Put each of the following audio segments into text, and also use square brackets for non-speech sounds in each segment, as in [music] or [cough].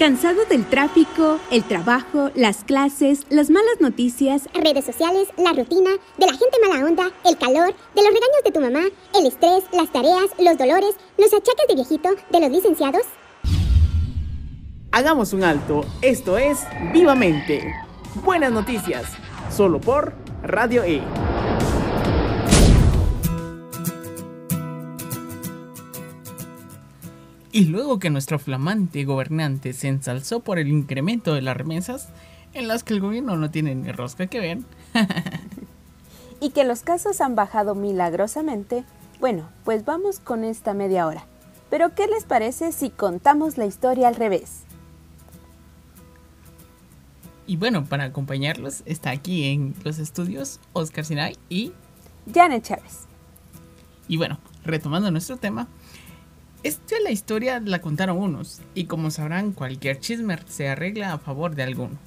¿Cansado del tráfico, el trabajo, las clases, las malas noticias, redes sociales, la rutina, de la gente mala onda, el calor, de los regaños de tu mamá, el estrés, las tareas, los dolores, los achaques de viejito, de los licenciados? Hagamos un alto. Esto es Vivamente. Buenas noticias. Solo por Radio E. Y luego que nuestro flamante gobernante se ensalzó por el incremento de las remesas, en las que el gobierno no tiene ni rosca que ver, [laughs] y que los casos han bajado milagrosamente, bueno, pues vamos con esta media hora. Pero ¿qué les parece si contamos la historia al revés? Y bueno, para acompañarlos está aquí en los estudios Oscar Sinay y Janet Chávez. Y bueno, retomando nuestro tema, esta la historia la contaron unos, y como sabrán, cualquier chisme se arregla a favor de alguno.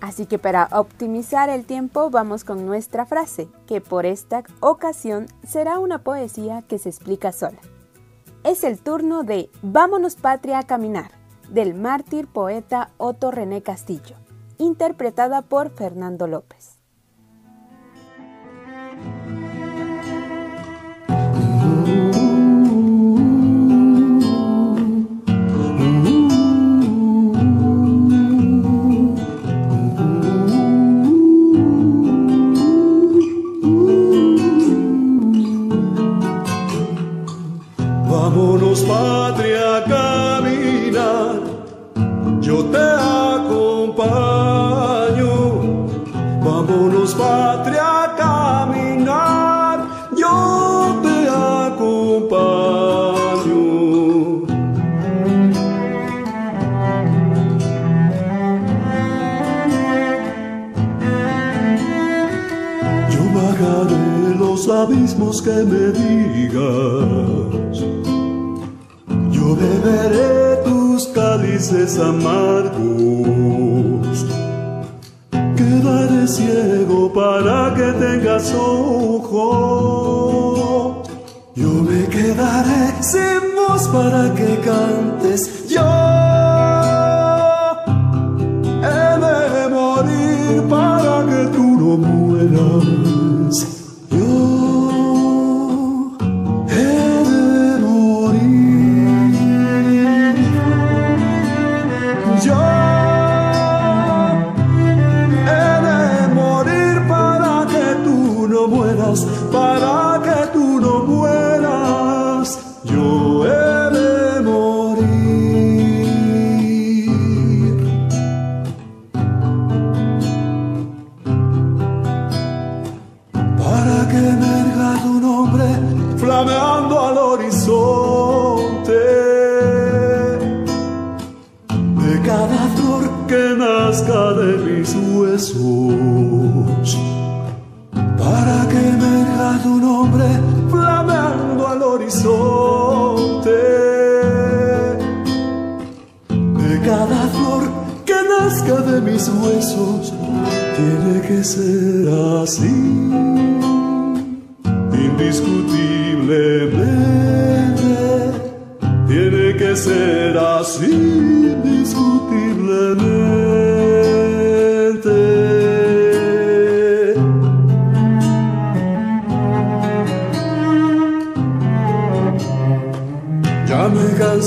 Así que para optimizar el tiempo vamos con nuestra frase, que por esta ocasión será una poesía que se explica sola. Es el turno de Vámonos Patria a caminar, del mártir poeta Otto René Castillo, interpretada por Fernando López. Que me digas. Yo beberé tus cálices amargos. Quedaré ciego para que tengas ojo. Yo me quedaré sin voz para que cantes.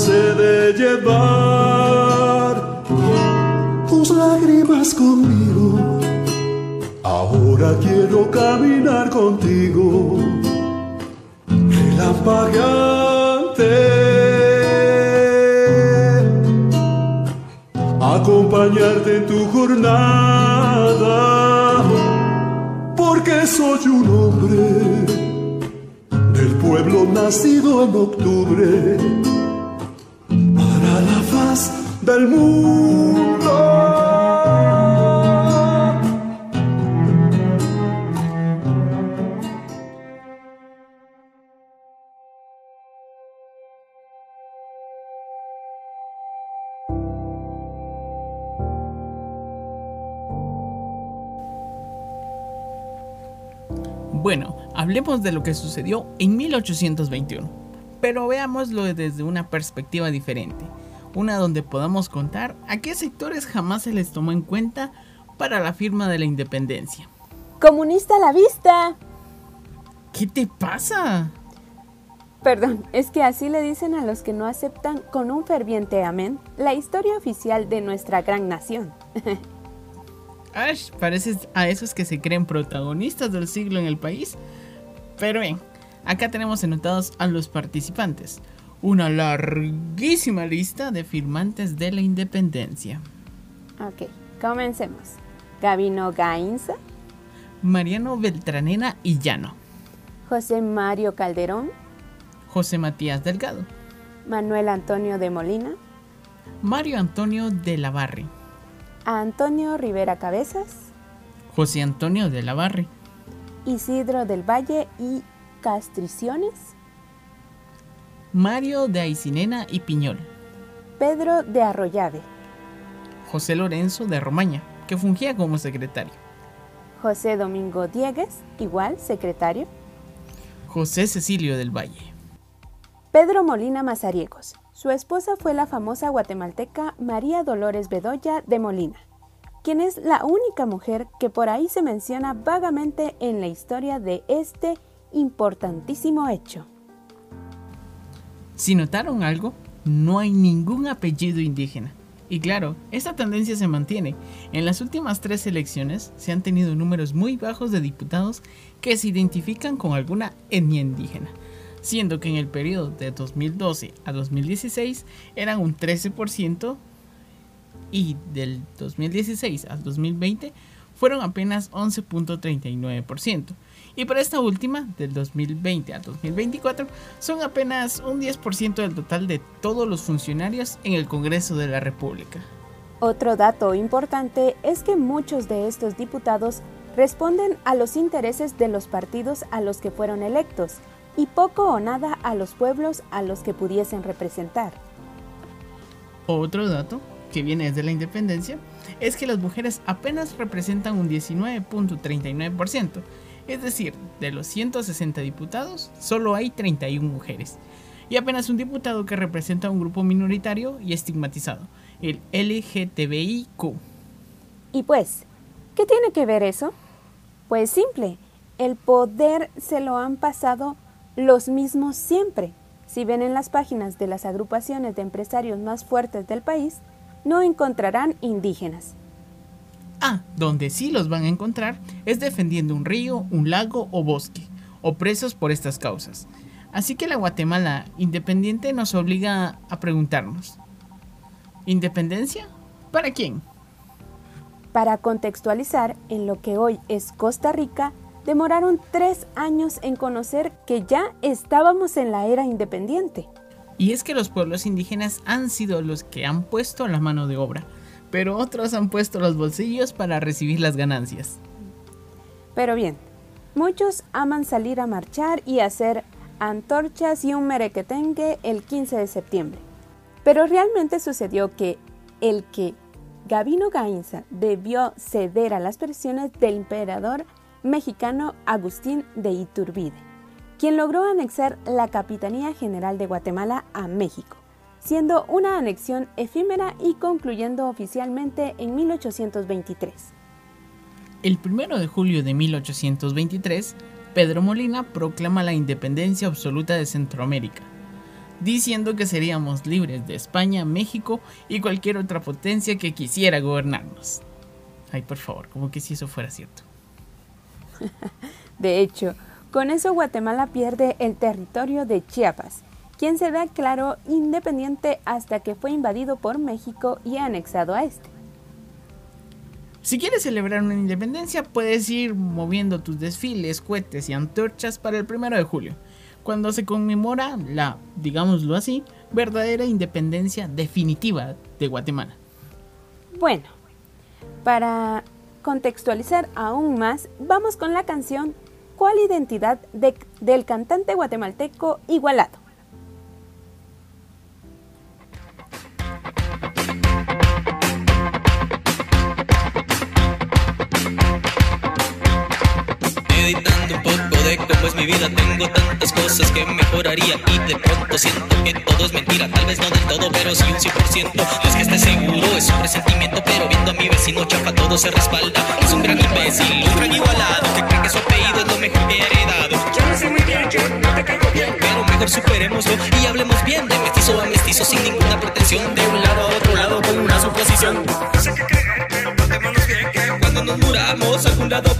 de llevar tus lágrimas conmigo. Ahora quiero caminar contigo, relampagueante, acompañarte en tu jornada, porque soy un hombre del pueblo nacido en octubre. Bueno, hablemos de lo que sucedió en 1821, pero veámoslo desde una perspectiva diferente. Una donde podamos contar a qué sectores jamás se les tomó en cuenta para la firma de la independencia. ¡Comunista a la vista! ¿Qué te pasa? Perdón, es que así le dicen a los que no aceptan con un ferviente amén la historia oficial de nuestra gran nación. [laughs] Ash, pareces a esos que se creen protagonistas del siglo en el país. Pero bien, acá tenemos anotados a los participantes. Una larguísima lista de firmantes de la independencia. Ok, comencemos. Gabino Gainza, Mariano Beltranena y Llano. José Mario Calderón, José Matías Delgado. Manuel Antonio de Molina, Mario Antonio de la Barri. Antonio Rivera Cabezas, José Antonio de la Barri. Isidro del Valle y Castriciones, Mario de Aicinena y Piñol. Pedro de Arroyave, José Lorenzo de Romaña, que fungía como secretario. José Domingo Diegues, igual secretario, José Cecilio del Valle. Pedro Molina Mazariegos. Su esposa fue la famosa guatemalteca María Dolores Bedoya de Molina, quien es la única mujer que por ahí se menciona vagamente en la historia de este importantísimo hecho. Si notaron algo, no hay ningún apellido indígena. Y claro, esta tendencia se mantiene. En las últimas tres elecciones se han tenido números muy bajos de diputados que se identifican con alguna etnia indígena, siendo que en el periodo de 2012 a 2016 eran un 13% y del 2016 al 2020 fueron apenas 11.39%. Y para esta última, del 2020 al 2024, son apenas un 10% del total de todos los funcionarios en el Congreso de la República. Otro dato importante es que muchos de estos diputados responden a los intereses de los partidos a los que fueron electos y poco o nada a los pueblos a los que pudiesen representar. Otro dato que viene desde la independencia es que las mujeres apenas representan un 19.39%, es decir, de los 160 diputados, solo hay 31 mujeres, y apenas un diputado que representa un grupo minoritario y estigmatizado, el LGTBIQ. Y pues, ¿qué tiene que ver eso? Pues simple, el poder se lo han pasado los mismos siempre. Si ven en las páginas de las agrupaciones de empresarios más fuertes del país, no encontrarán indígenas. Ah, donde sí los van a encontrar es defendiendo un río, un lago o bosque, o presos por estas causas. Así que la Guatemala independiente nos obliga a preguntarnos, ¿independencia? ¿Para quién? Para contextualizar, en lo que hoy es Costa Rica, demoraron tres años en conocer que ya estábamos en la era independiente. Y es que los pueblos indígenas han sido los que han puesto la mano de obra, pero otros han puesto los bolsillos para recibir las ganancias. Pero bien, muchos aman salir a marchar y hacer antorchas y un merequetengue el 15 de septiembre. Pero realmente sucedió que el que Gabino Gainza debió ceder a las presiones del emperador mexicano Agustín de Iturbide, quien logró anexar la Capitanía General de Guatemala a México, siendo una anexión efímera y concluyendo oficialmente en 1823. El 1 de julio de 1823, Pedro Molina proclama la independencia absoluta de Centroamérica, diciendo que seríamos libres de España, México y cualquier otra potencia que quisiera gobernarnos. Ay, por favor, como que si eso fuera cierto. [laughs] De hecho, con eso Guatemala pierde el territorio de Chiapas, quien se declaró independiente hasta que fue invadido por México y anexado a este. Si quieres celebrar una independencia, puedes ir moviendo tus desfiles, cohetes y antorchas para el 1 de julio, cuando se conmemora la, digámoslo así, verdadera independencia definitiva de Guatemala. Bueno, para contextualizar aún más, vamos con la canción ¿Cuál identidad de- del cantante guatemalteco Igualado? Editando un poco de cómo es mi vida. Tengo tantas cosas que mejoraría y de pronto siento que todo es mentira. Tal vez no del todo, pero sí un 100%. No es que esté seguro, es un presentimiento, pero viendo a mi vecino chafa todo se respalda. Es un gran imbécil, un gran igualado que cree que su apellido es lo mejor que he heredado. Yo no sé muy bien, yo no te caigo bien. Pero mejor superémoslo y hablemos bien de mestizo a mestizo sin ninguna pretensión. De un lado a otro lado con una suposición. No sé qué creer, pero bien que Cuando nos muramos, algún lado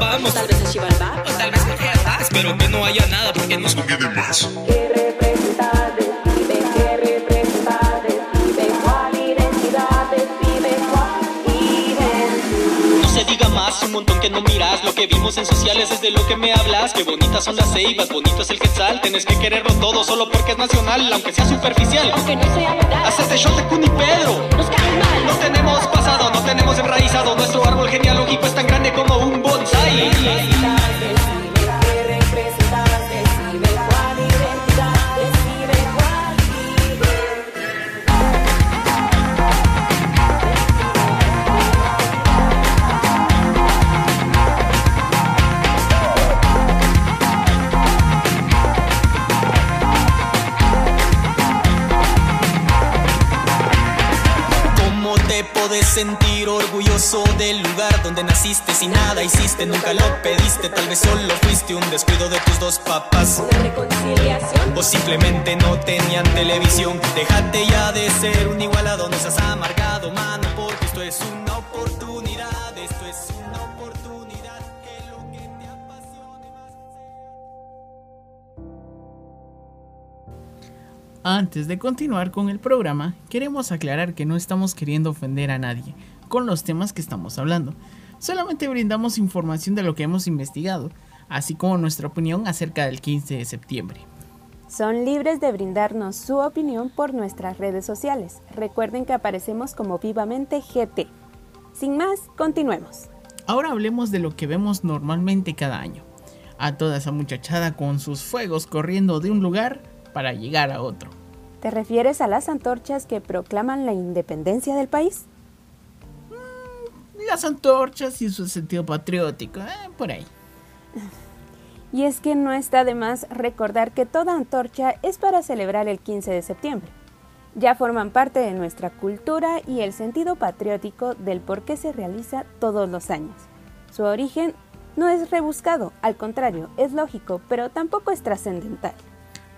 vimos en sociales es de lo que me hablas. Qué bonitas son las ceibas, bonito es el quetzal. Tienes que quererlo todo solo porque es nacional, aunque sea superficial. Aunque no sea verdad, Hacerte shot de Kun y Pedro. nos cae mal. No tenemos pasado, no tenemos enraizado. Nuestro árbol genealógico es tan grande como un bonsai. Orgulloso del lugar donde naciste? Si nada hiciste, nunca lo pediste. Tal vez solo fuiste un descuido de tus dos papás. Una reconciliación. O simplemente no tenían televisión. Déjate ya de ser un igualado, no seas amargado, mano, porque esto es una oportunidad. Esto es una oportunidad. Que lo que te apasione más. Antes de continuar con el programa, queremos aclarar que no estamos queriendo ofender a nadie con los temas que estamos hablando. Solamente brindamos información de lo que hemos investigado, así como nuestra opinión acerca del 15 de septiembre. Son libres de brindarnos su opinión por nuestras redes sociales. Recuerden que aparecemos como Vivamente GT. Sin más, continuemos. Ahora hablemos de lo que vemos normalmente cada año. A toda esa muchachada con sus fuegos corriendo de un lugar para llegar a otro. ¿Te refieres a las antorchas que proclaman la independencia del país? Las antorchas y su sentido patriótico, eh, por ahí. Y es que no está de más recordar que toda antorcha es para celebrar el 15 de septiembre. Ya forman parte de nuestra cultura y el sentido patriótico del por qué se realiza todos los años. Su origen no es rebuscado, al contrario, es lógico, pero tampoco es trascendental.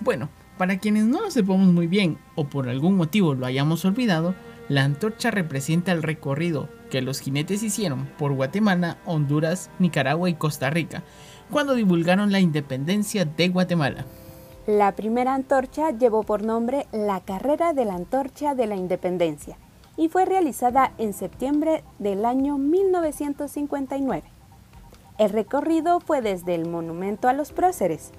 Bueno, para quienes no lo sepamos muy bien o por algún motivo lo hayamos olvidado, la antorcha representa el recorrido que los jinetes hicieron por Guatemala, Honduras, Nicaragua y Costa Rica cuando divulgaron la independencia de Guatemala. La primera antorcha llevó por nombre la Carrera de la Antorcha de la Independencia y fue realizada en septiembre del año 1959. El recorrido fue desde el monumento a los próceres,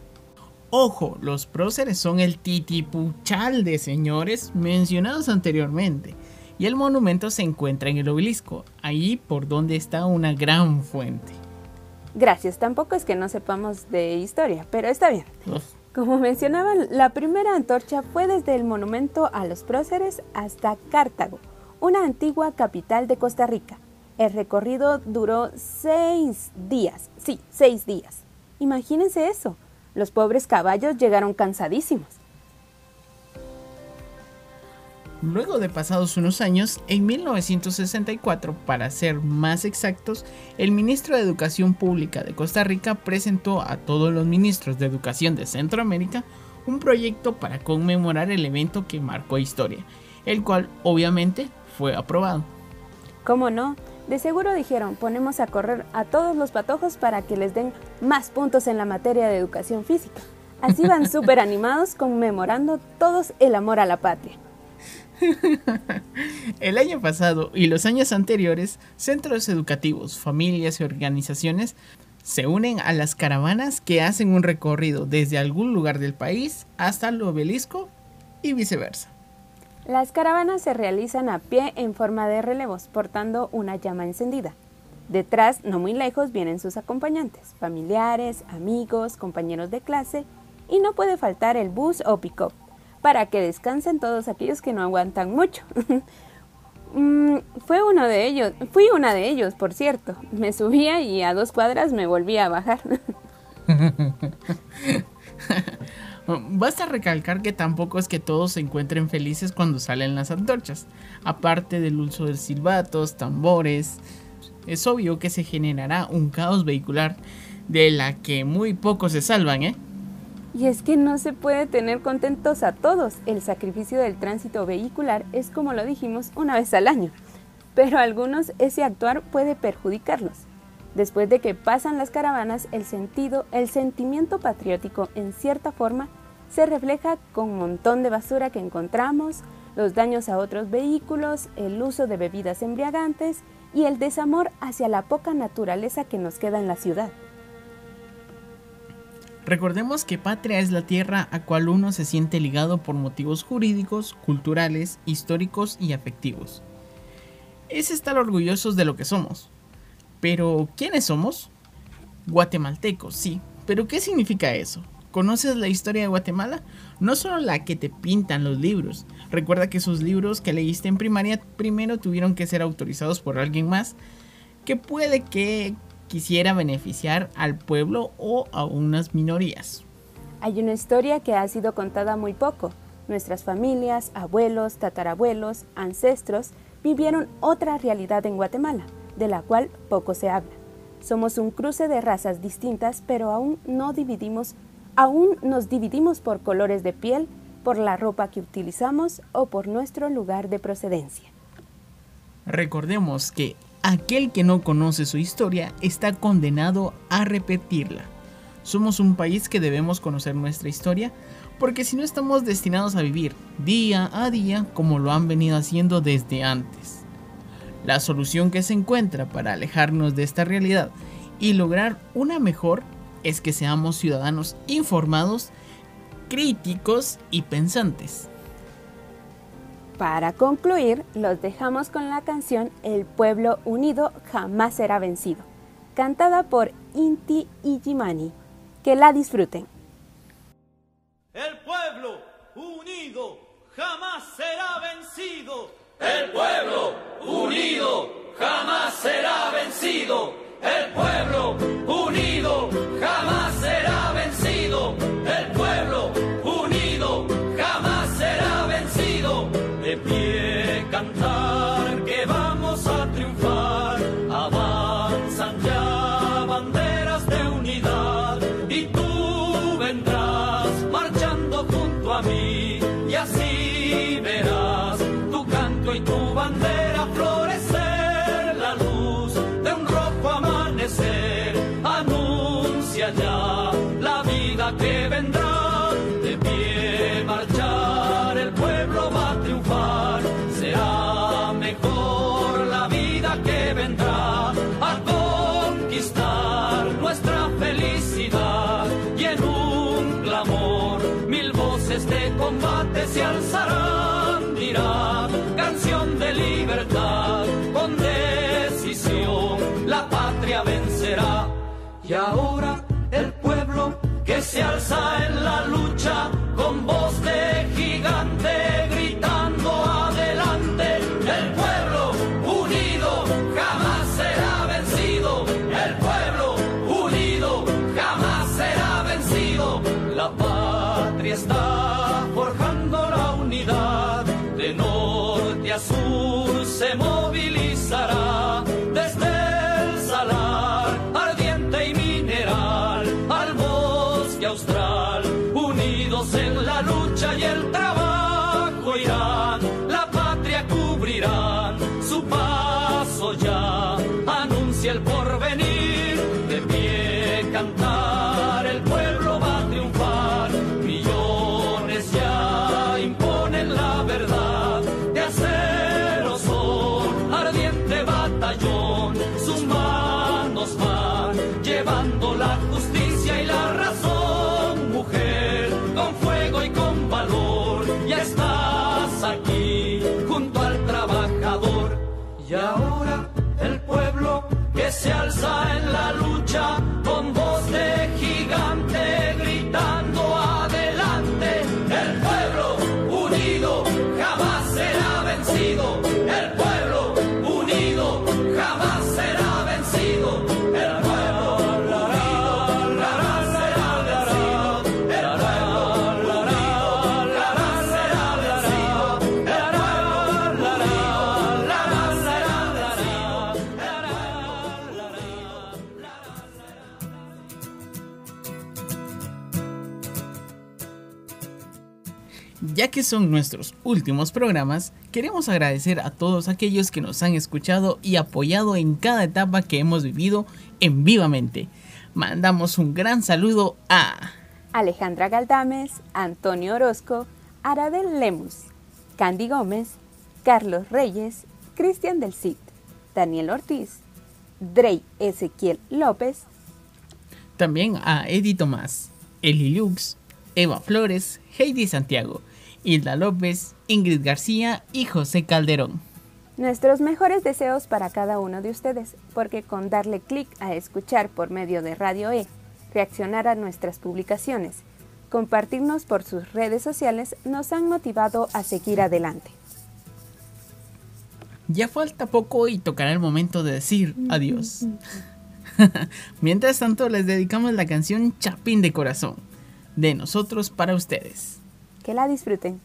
Ojo, los próceres son el titipuchal de señores mencionados anteriormente, y el monumento se encuentra en el obelisco, allí por donde está una gran fuente. Gracias, tampoco es que no sepamos de historia, pero está bien. Uf, Como mencionaban, la primera antorcha fue desde el monumento a los próceres hasta Cartago, una antigua capital de Costa Rica. El recorrido duró seis días, sí, seis días. Imagínense eso, los pobres caballos llegaron cansadísimos. Luego de pasados unos años, en 1964, para ser más exactos, el ministro de Educación Pública de Costa Rica presentó a todos los ministros de Educación de Centroamérica un proyecto para conmemorar el evento que marcó historia, el cual obviamente fue aprobado. ¿Cómo no? De seguro dijeron, ponemos a correr a todos los patojos para que les den más puntos en la materia de educación física. Así van [laughs] súper animados conmemorando todos el amor a la patria. [laughs] El año pasado y los años anteriores, centros educativos, familias y organizaciones se unen a las caravanas que hacen un recorrido desde algún lugar del país hasta el obelisco y viceversa. Las caravanas se realizan a pie en forma de relevos, portando una llama encendida. Detrás, no muy lejos, vienen sus acompañantes, familiares, amigos, compañeros de clase, y no puede faltar el bus o pick-up, para que descansen todos aquellos que no aguantan mucho. [laughs] Mm, fue uno de ellos, fui una de ellos, por cierto. Me subía y a dos cuadras me volvía a bajar. [laughs] Basta recalcar que tampoco es que todos se encuentren felices cuando salen las antorchas. Aparte del uso de silbatos, tambores, es obvio que se generará un caos vehicular de la que muy pocos se salvan, ¿eh? Y es que no se puede tener contentos a todos. El sacrificio del tránsito vehicular es, como lo dijimos, una vez al año. Pero a algunos ese actuar puede perjudicarlos. Después de que pasan las caravanas, el sentido, el sentimiento patriótico, en cierta forma, se refleja con un montón de basura que encontramos, los daños a otros vehículos, el uso de bebidas embriagantes y el desamor hacia la poca naturaleza que nos queda en la ciudad. Recordemos que patria es la tierra a cual uno se siente ligado por motivos jurídicos, culturales, históricos y afectivos. Es estar orgullosos de lo que somos. Pero, ¿quiénes somos? Guatemaltecos, sí. Pero, ¿qué significa eso? ¿Conoces la historia de Guatemala? No solo la que te pintan los libros. Recuerda que esos libros que leíste en primaria primero tuvieron que ser autorizados por alguien más que puede que quisiera beneficiar al pueblo o a unas minorías. Hay una historia que ha sido contada muy poco. Nuestras familias, abuelos, tatarabuelos, ancestros vivieron otra realidad en Guatemala, de la cual poco se habla. Somos un cruce de razas distintas, pero aún no dividimos, aún nos dividimos por colores de piel, por la ropa que utilizamos o por nuestro lugar de procedencia. Recordemos que aquel que no conoce su historia está condenado a repetirla. Somos un país que debemos conocer nuestra historia porque si no estamos destinados a vivir día a día como lo han venido haciendo desde antes. La solución que se encuentra para alejarnos de esta realidad y lograr una mejor es que seamos ciudadanos informados, críticos y pensantes. Para concluir, los dejamos con la canción El pueblo unido jamás será vencido, cantada por Inti Ijimani. Que la disfruten. El pueblo unido jamás será vencido. El pueblo y ahora el pueblo que se alza en llevando la justicia y la razón, mujer, con fuego y con valor, ya estás aquí junto al trabajador. Y ahora el pueblo que se alza en la lucha que son nuestros últimos programas, queremos agradecer a todos aquellos que nos han escuchado y apoyado en cada etapa que hemos vivido en Vivamente. Mandamos un gran saludo a Alejandra Galdames, Antonio Orozco, Arabel Lemus, Candy Gómez, Carlos Reyes, Cristian del Cid, Daniel Ortiz, Drey Ezequiel López, también a Eddie Tomás, Eli Lux, Eva Flores, Heidi Santiago, Hilda López, Ingrid García y José Calderón. Nuestros mejores deseos para cada uno de ustedes, porque con darle clic a escuchar por medio de Radio E, reaccionar a nuestras publicaciones, compartirnos por sus redes sociales, nos han motivado a seguir adelante. Ya falta poco y tocará el momento de decir adiós. [laughs] Mientras tanto, les dedicamos la canción Chapín de Corazón, de nosotros para ustedes. Que la disfruten.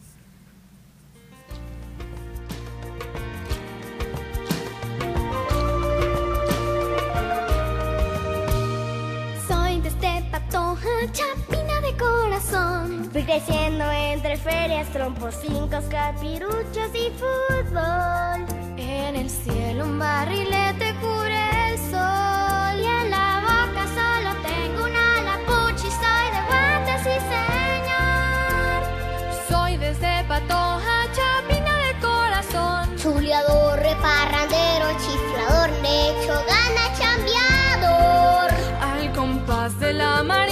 Soy de este patoja, chapina de corazón. Fui creciendo entre ferias, trompos, fincos, capiruchos y fútbol. En el cielo un barrilete cubre el sol. Patoja, chapina de corazón. Chuleador, reparrandero, chiflador, necho, gana, chambeador. Al compás de la marimba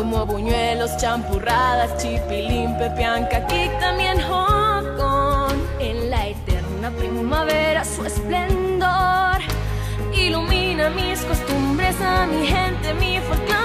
Como buñuelos, champurradas, chipilín, pepianca, aquí también jocón. En la eterna primavera su esplendor ilumina mis costumbres, a mi gente, mi folclore,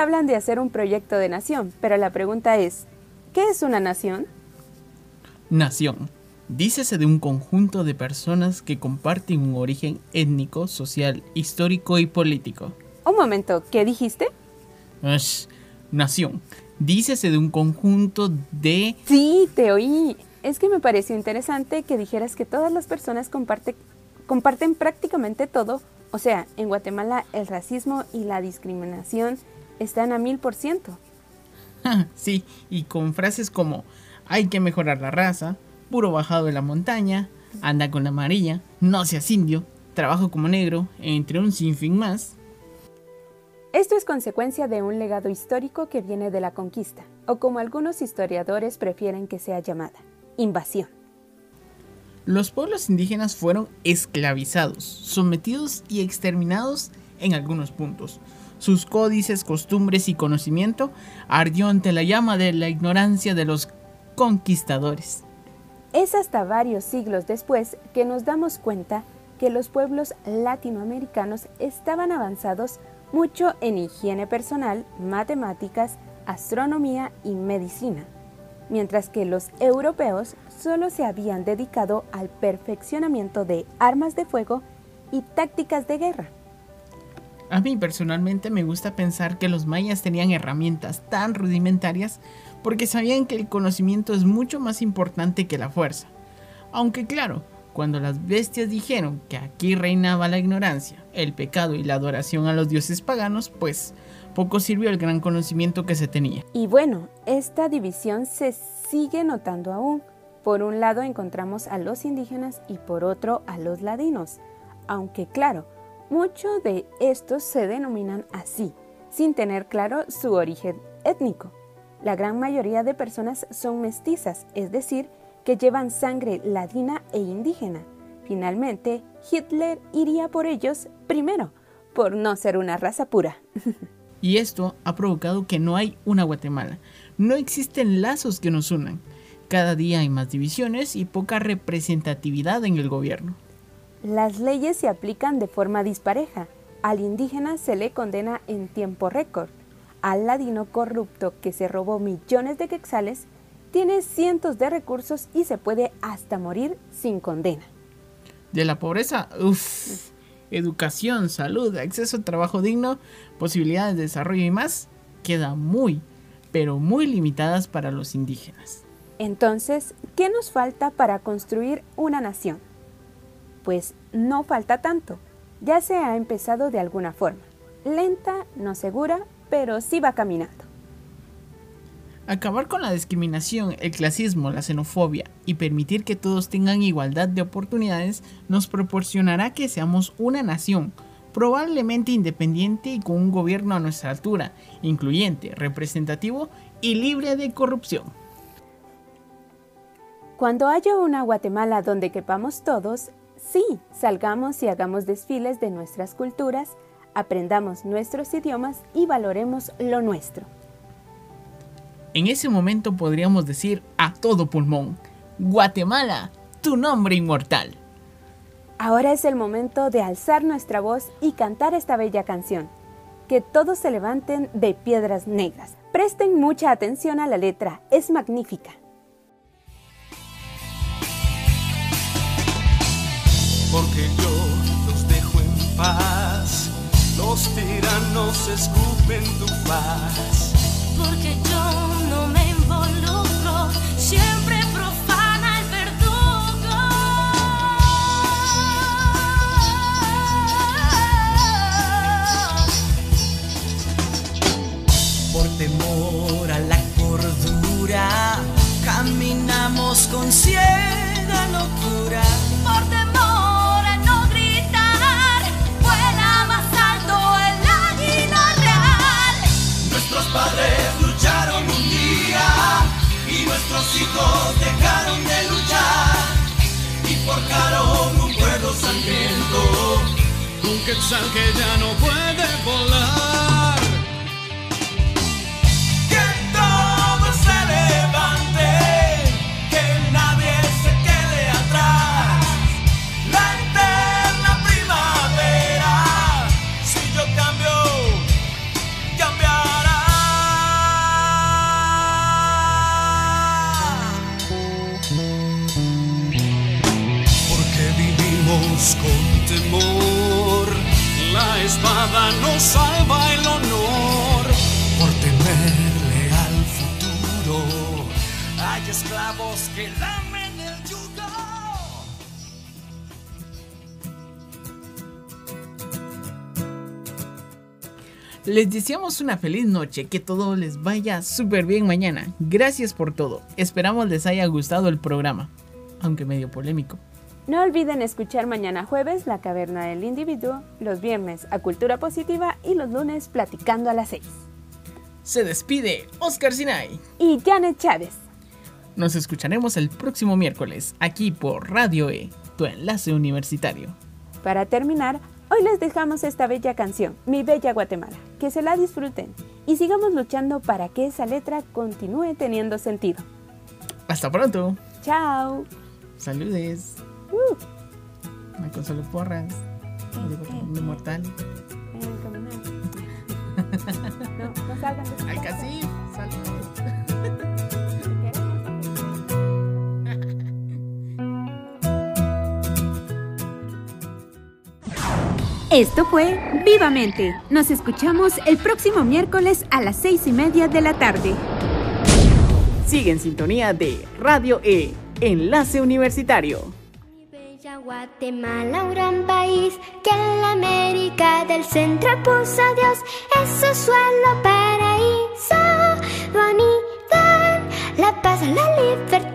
hablan de hacer un proyecto de nación, pero la pregunta es, ¿qué es una nación? Nación. Dícese de un conjunto de personas que comparten un origen étnico, social, histórico y político. Un momento, ¿qué dijiste? Ush, nación. Dícese de un conjunto de... Sí, te oí. Es que me pareció interesante que dijeras que todas las personas comparte- comparten prácticamente todo. O sea, en Guatemala el racismo y la discriminación están a mil por ciento. [laughs] sí, y con frases como hay que mejorar la raza, puro bajado de la montaña, anda con la amarilla, no seas indio, trabajo como negro, entre un sinfín más. Esto es consecuencia de un legado histórico que viene de la conquista, o como algunos historiadores prefieren que sea llamada, invasión. Los pueblos indígenas fueron esclavizados, sometidos y exterminados en algunos puntos. Sus códices, costumbres y conocimiento ardió ante la llama de la ignorancia de los conquistadores. Es hasta varios siglos después que nos damos cuenta que los pueblos latinoamericanos estaban avanzados mucho en higiene personal, matemáticas, astronomía y medicina, mientras que los europeos solo se habían dedicado al perfeccionamiento de armas de fuego y tácticas de guerra. A mí personalmente me gusta pensar que los mayas tenían herramientas tan rudimentarias porque sabían que el conocimiento es mucho más importante que la fuerza. Aunque claro, cuando las bestias dijeron que aquí reinaba la ignorancia, el pecado y la adoración a los dioses paganos, pues poco sirvió el gran conocimiento que se tenía. Y bueno, esta división se sigue notando aún. Por un lado encontramos a los indígenas y por otro a los ladinos. Aunque claro, muchos de estos se denominan así, sin tener claro su origen étnico. La gran mayoría de personas son mestizas, es decir, que llevan sangre ladina e indígena. Finalmente, Hitler iría por ellos primero, por no ser una raza pura. [laughs] Y esto ha provocado que no hay una Guatemala. No existen lazos que nos unan. Cada día hay más divisiones y poca representatividad en el gobierno. Las leyes se aplican de forma dispareja. Al indígena se le condena en tiempo récord. Al ladino corrupto que se robó millones de quetzales tiene cientos de recursos y se puede hasta morir sin condena. De la pobreza, uff, educación, salud, acceso a trabajo digno, posibilidades de desarrollo y más, queda muy, pero muy limitadas para los indígenas. Entonces, ¿qué nos falta para construir una nación? Pues no falta tanto. Ya se ha empezado de alguna forma. Lenta, no segura, pero sí va caminando. Acabar con la discriminación, el clasismo, la xenofobia y permitir que todos tengan igualdad de oportunidades nos proporcionará que seamos una nación, probablemente independiente y con un gobierno a nuestra altura, incluyente, representativo y libre de corrupción. Cuando haya una Guatemala donde quepamos todos, sí, salgamos y hagamos desfiles de nuestras culturas, aprendamos nuestros idiomas y valoremos lo nuestro. En ese momento podríamos decir a todo pulmón, Guatemala, tu nombre inmortal. Ahora es el momento de alzar nuestra voz y cantar esta bella canción. Que todos se levanten de piedras negras. Presten mucha atención a la letra, es magnífica. Tiranos escupen tu faz. Porque yo no me involucro, siempre profana el verdugo. Por temor a la cordura, caminamos con ciega locura. Por padres lucharon un día y nuestros hijos dejaron de luchar y forjaron un pueblo sangriento. Un quetzal que ya no puede volar. Les deseamos una feliz noche, que todo les vaya súper bien mañana. Gracias por todo. Esperamos les haya gustado el programa, aunque medio polémico. No olviden escuchar mañana jueves La Caverna del Individuo, los viernes a Cultura Positiva y los lunes Platicando a las 6. Se despide Oscar Sinai. Y Janet Chávez. Nos escucharemos el próximo miércoles aquí por Radio E, tu enlace universitario. Para terminar, hoy les dejamos esta bella canción, Mi Bella Guatemala. Que se la disfruten y sigamos luchando para que esa letra continúe teniendo sentido. Hasta pronto. Chao. Saludes. Uh, Me porras. De mortal. vengan a caminar. No, no salgan de Al. Esto fue Vivamente. Nos escuchamos el próximo miércoles a las seis y media de la tarde. Sigue en sintonía de Radio E, Enlace Universitario. Bella Guatemala, un gran país que en la América del Centro puso a Dios es su suelo paraíso. Bonita, la paz, la libertad,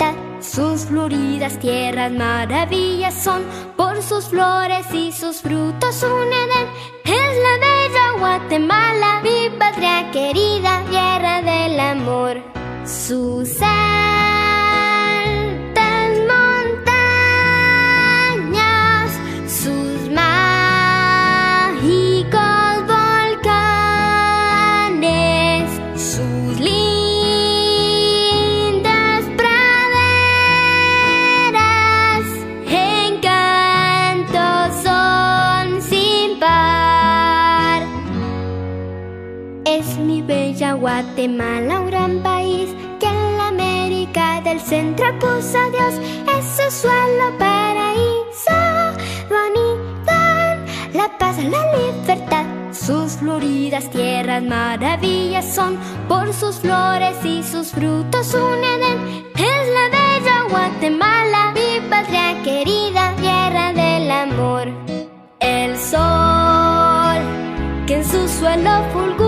sus floridas tierras maravillas son por sus flores y sus frutos un Edén. Es la bella Guatemala, mi patria querida, tierra del amor. Sus Guatemala, un gran país que en la América del Centro puso a Dios. Es su suelo paraíso, bonito, la paz, la libertad. Sus floridas tierras maravillas son por sus flores y sus frutos un Edén. Es la bella Guatemala, mi patria querida, tierra del amor. El sol que en su suelo fulgura